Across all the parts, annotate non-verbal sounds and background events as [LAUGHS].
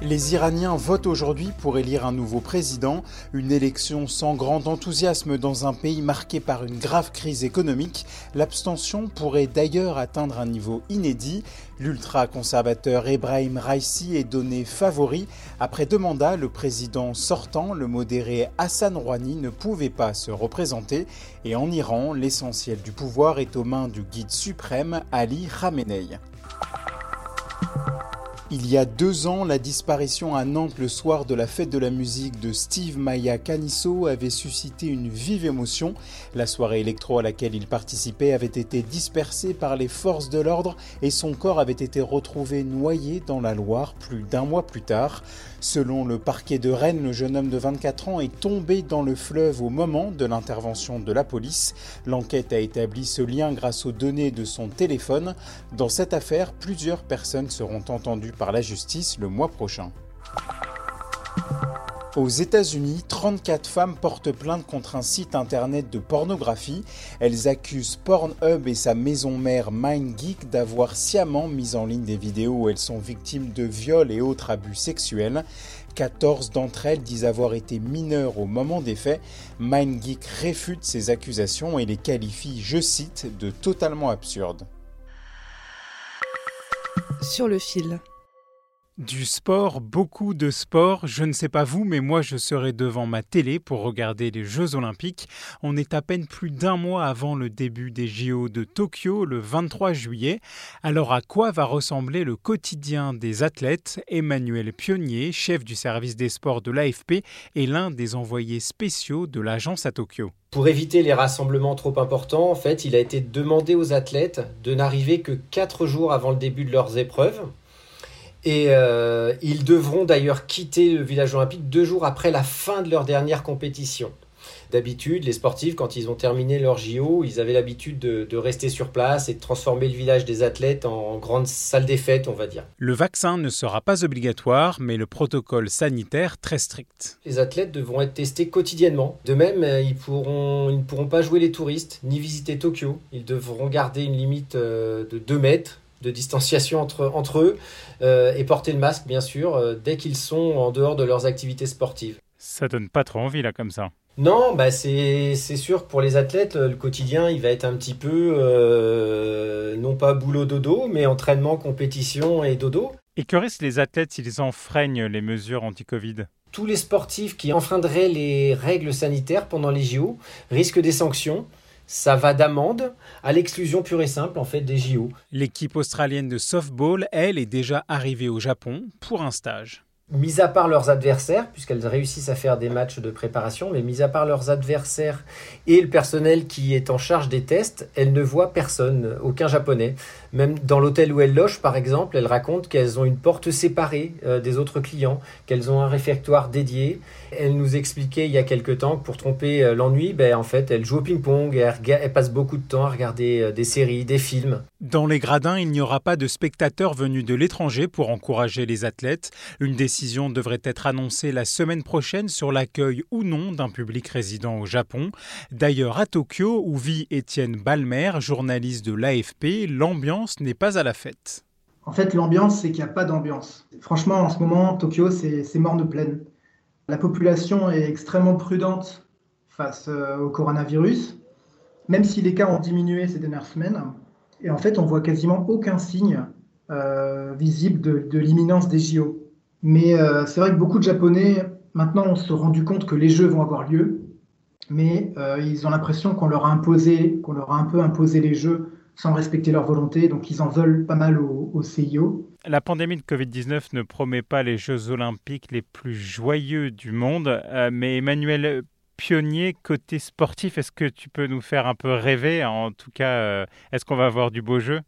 Les Iraniens votent aujourd'hui pour élire un nouveau président, une élection sans grand enthousiasme dans un pays marqué par une grave crise économique. L'abstention pourrait d'ailleurs atteindre un niveau inédit. L'ultra-conservateur Ebrahim Raisi est donné favori. Après deux mandats, le président sortant, le modéré Hassan Rouhani, ne pouvait pas se représenter. Et en Iran, l'essentiel du pouvoir est aux mains du guide suprême Ali Khamenei. Il y a deux ans, la disparition à Nantes le soir de la fête de la musique de Steve Maya Canisso avait suscité une vive émotion. La soirée électro à laquelle il participait avait été dispersée par les forces de l'ordre et son corps avait été retrouvé noyé dans la Loire plus d'un mois plus tard. Selon le parquet de Rennes, le jeune homme de 24 ans est tombé dans le fleuve au moment de l'intervention de la police. L'enquête a établi ce lien grâce aux données de son téléphone. Dans cette affaire, plusieurs personnes seront entendues par la justice le mois prochain. Aux États-Unis, 34 femmes portent plainte contre un site internet de pornographie. Elles accusent Pornhub et sa maison mère MindGeek d'avoir sciemment mis en ligne des vidéos où elles sont victimes de viols et autres abus sexuels. 14 d'entre elles disent avoir été mineures au moment des faits. MindGeek réfute ces accusations et les qualifie, je cite, de totalement absurdes. Sur le fil. Du sport, beaucoup de sport. Je ne sais pas vous, mais moi je serai devant ma télé pour regarder les Jeux Olympiques. On est à peine plus d'un mois avant le début des JO de Tokyo le 23 juillet. Alors à quoi va ressembler le quotidien des athlètes? Emmanuel Pionnier, chef du service des sports de l'AFP, est l'un des envoyés spéciaux de l'agence à Tokyo. Pour éviter les rassemblements trop importants, en fait, il a été demandé aux athlètes de n'arriver que 4 jours avant le début de leurs épreuves. Et euh, ils devront d'ailleurs quitter le village olympique deux jours après la fin de leur dernière compétition. D'habitude, les sportifs, quand ils ont terminé leur JO, ils avaient l'habitude de, de rester sur place et de transformer le village des athlètes en grande salle des fêtes, on va dire. Le vaccin ne sera pas obligatoire, mais le protocole sanitaire très strict. Les athlètes devront être testés quotidiennement. De même, euh, ils, pourront, ils ne pourront pas jouer les touristes ni visiter Tokyo. Ils devront garder une limite euh, de 2 mètres de distanciation entre, entre eux euh, et porter le masque, bien sûr, euh, dès qu'ils sont en dehors de leurs activités sportives. Ça donne pas trop envie là comme ça. Non, bah c'est sûr que pour les athlètes, le quotidien, il va être un petit peu, euh, non pas boulot dodo, mais entraînement, compétition et dodo. Et que risquent les athlètes s'ils enfreignent les mesures anti-Covid? Tous les sportifs qui enfreindraient les règles sanitaires pendant les JO risquent des sanctions. Ça va d'amende à l'exclusion pure et simple en fait des JO. L'équipe australienne de softball, elle, est déjà arrivée au Japon pour un stage. Mis à part leurs adversaires, puisqu'elles réussissent à faire des matchs de préparation, mais mis à part leurs adversaires et le personnel qui est en charge des tests, elles ne voient personne, aucun japonais. Même dans l'hôtel où elles logent, par exemple, elles racontent qu'elles ont une porte séparée euh, des autres clients, qu'elles ont un réfectoire dédié. Elles nous expliquaient il y a quelque temps que pour tromper euh, l'ennui, ben, en fait, elles jouent au ping-pong elles passent beaucoup de temps à regarder euh, des séries, des films. Dans les gradins, il n'y aura pas de spectateurs venus de l'étranger pour encourager les athlètes. Une décision devrait être annoncée la semaine prochaine sur l'accueil ou non d'un public résident au Japon. D'ailleurs, à Tokyo, où vit Étienne Balmer, journaliste de l'AFP, l'ambiance n'est pas à la fête. En fait, l'ambiance, c'est qu'il n'y a pas d'ambiance. Franchement, en ce moment, Tokyo, c'est c'est morne pleine. La population est extrêmement prudente face euh, au coronavirus, même si les cas ont diminué ces dernières semaines. Et en fait, on voit quasiment aucun signe euh, visible de, de l'imminence des JO. Mais euh, c'est vrai que beaucoup de Japonais, maintenant, ont se rendu compte que les Jeux vont avoir lieu, mais euh, ils ont l'impression qu'on leur a imposé, qu'on leur a un peu imposé les Jeux sans respecter leur volonté. Donc ils en veulent pas mal au, CIO. La pandémie de Covid-19 ne promet pas les Jeux olympiques les plus joyeux du monde, euh, mais Emmanuel Pionnier, côté sportif, est-ce que tu peux nous faire un peu rêver? En tout cas, est-ce qu'on va avoir du beau jeu?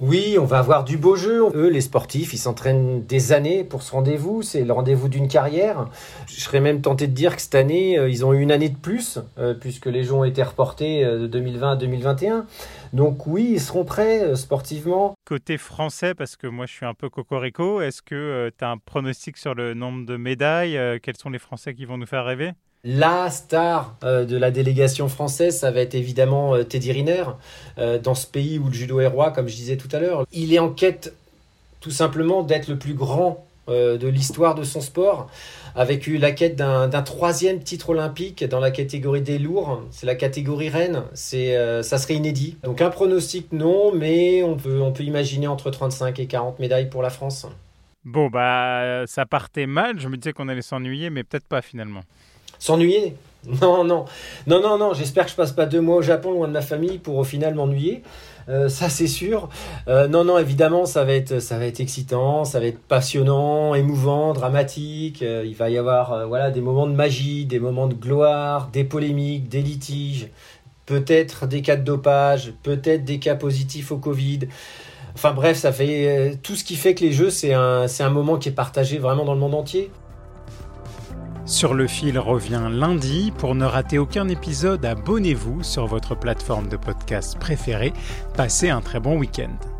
Oui, on va avoir du beau jeu. Eux, les sportifs, ils s'entraînent des années pour ce rendez-vous. C'est le rendez-vous d'une carrière. Je serais même tenté de dire que cette année, euh, ils ont eu une année de plus, euh, puisque les Jeux ont été reportés euh, de 2020 à 2021. Donc oui, ils seront prêts sportivement. Côté français, parce que moi je suis un peu cocorico, est-ce que tu as un pronostic sur le nombre de médailles Quels sont les Français qui vont nous faire rêver? La star euh, de la délégation française, ça va être évidemment euh, Teddy Riner, euh, dans ce pays où le judo est roi, comme je disais tout à l'heure. Il est en quête tout simplement d'être le plus grand de l'histoire de son sport, avec la quête d'un troisième titre olympique dans la catégorie des lourds. C'est la catégorie reine, c'est ça serait inédit. Donc un pronostic non, mais on peut, on peut imaginer entre 35 et 40 médailles pour la France. Bon, bah ça partait mal, je me disais qu'on allait s'ennuyer, mais peut-être pas finalement. S'ennuyer [LAUGHS] Non, non. Non, non, non. J'espère que je passe pas deux mois au Japon loin de ma famille pour au final m'ennuyer. Euh, ça c'est sûr. Euh, non, non, évidemment, ça va être, ça va être excitant, ça va être passionnant, émouvant, dramatique. Euh, il va y avoir, voilà, des moments de magie, des moments de gloire, des polémiques, des litiges, peut-être des cas de dopage, peut-être des cas positifs au Covid. Enfin bref, ça fait tout ce qui fait que les Jeux, c'est un, c'est un moment qui est partagé vraiment dans le monde entier. Sur le fil revient lundi. Pour ne rater aucun épisode, abonnez-vous sur votre plateforme de podcast préférée. Passez un très bon week-end.